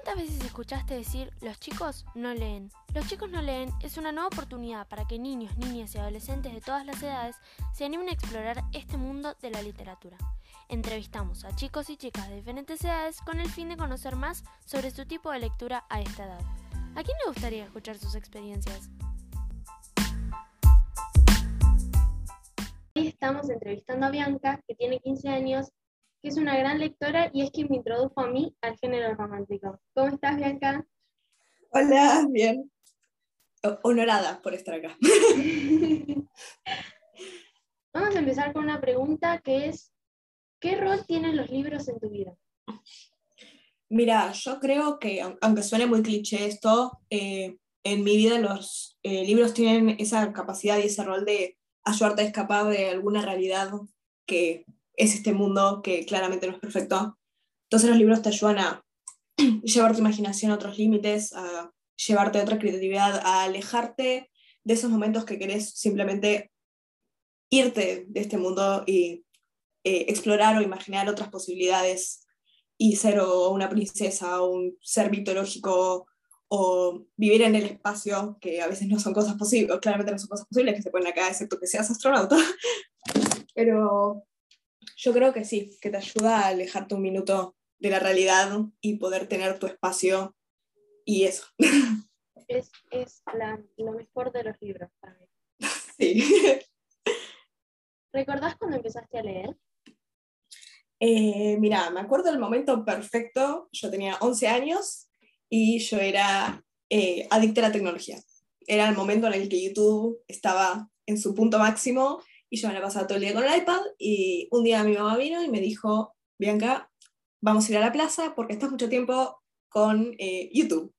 ¿Cuántas veces escuchaste decir los chicos no leen? Los chicos no leen es una nueva oportunidad para que niños, niñas y adolescentes de todas las edades se animen a explorar este mundo de la literatura. Entrevistamos a chicos y chicas de diferentes edades con el fin de conocer más sobre su tipo de lectura a esta edad. ¿A quién le gustaría escuchar sus experiencias? Hoy estamos entrevistando a Bianca, que tiene 15 años que es una gran lectora y es quien me introdujo a mí al género romántico. ¿Cómo estás, Bianca? Hola, bien. Honorada por estar acá. Vamos a empezar con una pregunta que es, ¿qué rol tienen los libros en tu vida? Mira, yo creo que, aunque suene muy cliché esto, eh, en mi vida los eh, libros tienen esa capacidad y ese rol de ayudarte a escapar de alguna realidad que es este mundo que claramente no es perfecto. Entonces los libros te ayudan a llevar tu imaginación a otros límites, a llevarte a otra creatividad, a alejarte de esos momentos que querés simplemente irte de este mundo y eh, explorar o imaginar otras posibilidades y ser o una princesa o un ser mitológico o vivir en el espacio, que a veces no son cosas posibles, claramente no son cosas posibles que se ponen acá, excepto que seas astronauta. Pero yo creo que sí, que te ayuda a alejarte un minuto de la realidad y poder tener tu espacio y eso. Es, es lo mejor de los libros para mí. Sí. ¿Recordás cuando empezaste a leer? Eh, mira, me acuerdo del momento perfecto. Yo tenía 11 años y yo era eh, adicta a la tecnología. Era el momento en el que YouTube estaba en su punto máximo y yo me la pasaba todo el día con el iPad y un día mi mamá vino y me dijo, Bianca, vamos a ir a la plaza porque estás mucho tiempo con eh, YouTube.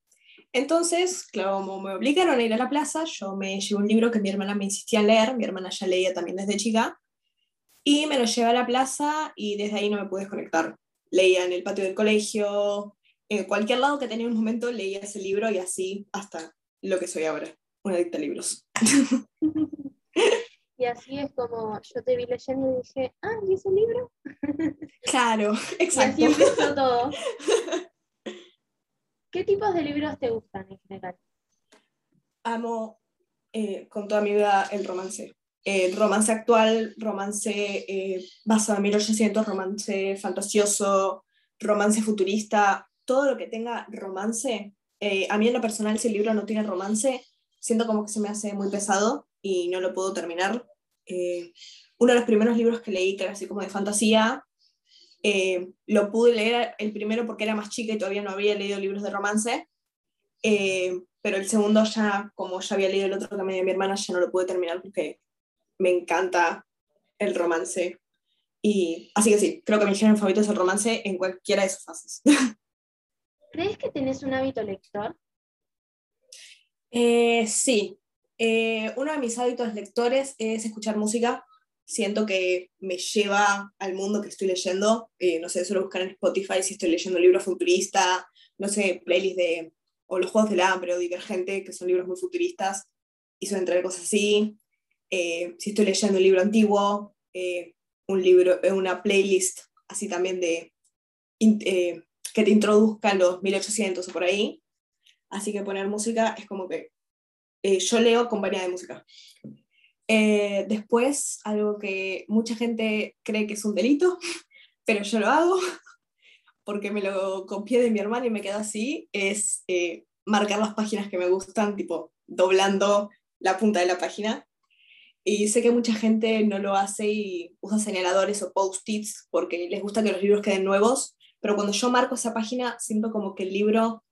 Entonces, claro, como me obligaron a ir a la plaza, yo me llevé un libro que mi hermana me insistía en leer, mi hermana ya leía también desde chica, y me lo llevé a la plaza y desde ahí no me pude desconectar. Leía en el patio del colegio, en cualquier lado que tenía un momento leía ese libro y así hasta lo que soy ahora, una adicta a libros. Y así es como yo te vi leyendo y dije, ah, ¿y ese libro? Claro, exacto. Y así empezó todo. ¿Qué tipos de libros te gustan en general? Amo eh, con toda mi vida el romance. El romance actual, romance eh, basado en 1800, romance fantasioso, romance futurista, todo lo que tenga romance. Eh, a mí en lo personal, si el libro no tiene romance, siento como que se me hace muy pesado y no lo puedo terminar. Eh, uno de los primeros libros que leí, que era así como de fantasía, eh, lo pude leer el primero porque era más chica y todavía no había leído libros de romance, eh, pero el segundo ya, como ya había leído el otro también de mi hermana, ya no lo pude terminar porque me encanta el romance. Y así que sí, creo que mi género favorito es el romance en cualquiera de sus fases. ¿Crees que tenés un hábito lector? sí, eh, uno de mis hábitos lectores es escuchar música. Siento que me lleva al mundo que estoy leyendo. Eh, no sé, suelo buscar en Spotify si estoy leyendo un libro futurista, no sé, playlist de, o los Juegos del Hambre o Divergente, que son libros muy futuristas, y suelen traer cosas así. Eh, si estoy leyendo un libro antiguo, un libro, una playlist así también de que te introduzca los 1800 o por ahí. Así que poner música es como que eh, yo leo con variedad de música. Eh, después, algo que mucha gente cree que es un delito, pero yo lo hago porque me lo copié de mi hermana y me queda así, es eh, marcar las páginas que me gustan, tipo doblando la punta de la página. Y sé que mucha gente no lo hace y usa señaladores o post-its porque les gusta que los libros queden nuevos, pero cuando yo marco esa página siento como que el libro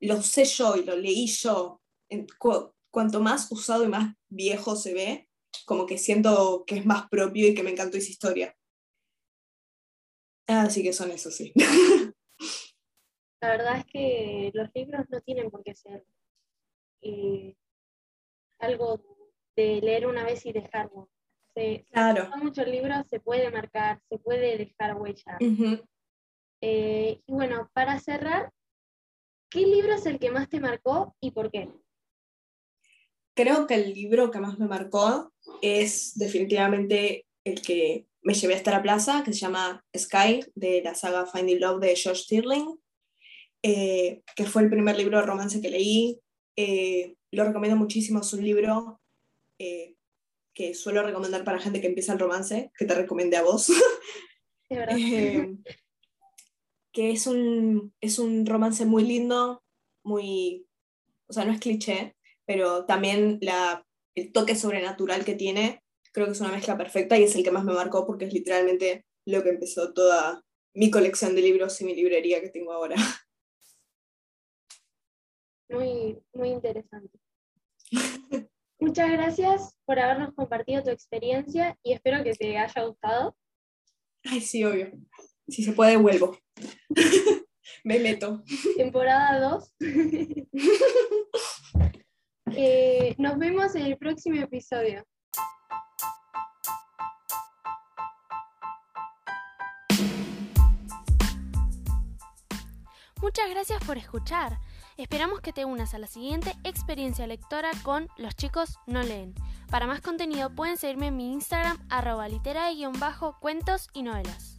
lo sé yo y lo leí yo cuanto más usado y más viejo se ve, como que siento que es más propio y que me encantó esa historia. Así que son eso, sí. La verdad es que los libros no tienen por qué ser eh, algo de leer una vez y dejarlo. Se, claro. Son muchos libros, se puede marcar, se puede dejar huella. Eh, y bueno, para cerrar, ¿qué libro es el que más te marcó y por qué? Creo que el libro que más me marcó es definitivamente el que me llevé a estar a plaza, que se llama Sky, de la saga Finding Love de George Stirling. eh, que fue el primer libro de romance que leí. Eh, lo recomiendo muchísimo, es un libro eh, que suelo recomendar para gente que empieza el romance, que te recomendé a vos. que es un, es un romance muy lindo, muy, o sea, no es cliché, pero también la, el toque sobrenatural que tiene, creo que es una mezcla perfecta y es el que más me marcó porque es literalmente lo que empezó toda mi colección de libros y mi librería que tengo ahora. Muy, muy interesante. Muchas gracias por habernos compartido tu experiencia y espero que te haya gustado. Ay, sí, obvio. Si se puede, vuelvo. Me meto. Temporada 2. Eh, nos vemos en el próximo episodio. Muchas gracias por escuchar. Esperamos que te unas a la siguiente experiencia lectora con Los chicos no leen. Para más contenido pueden seguirme en mi Instagram arroba litera-cuentos y novelas.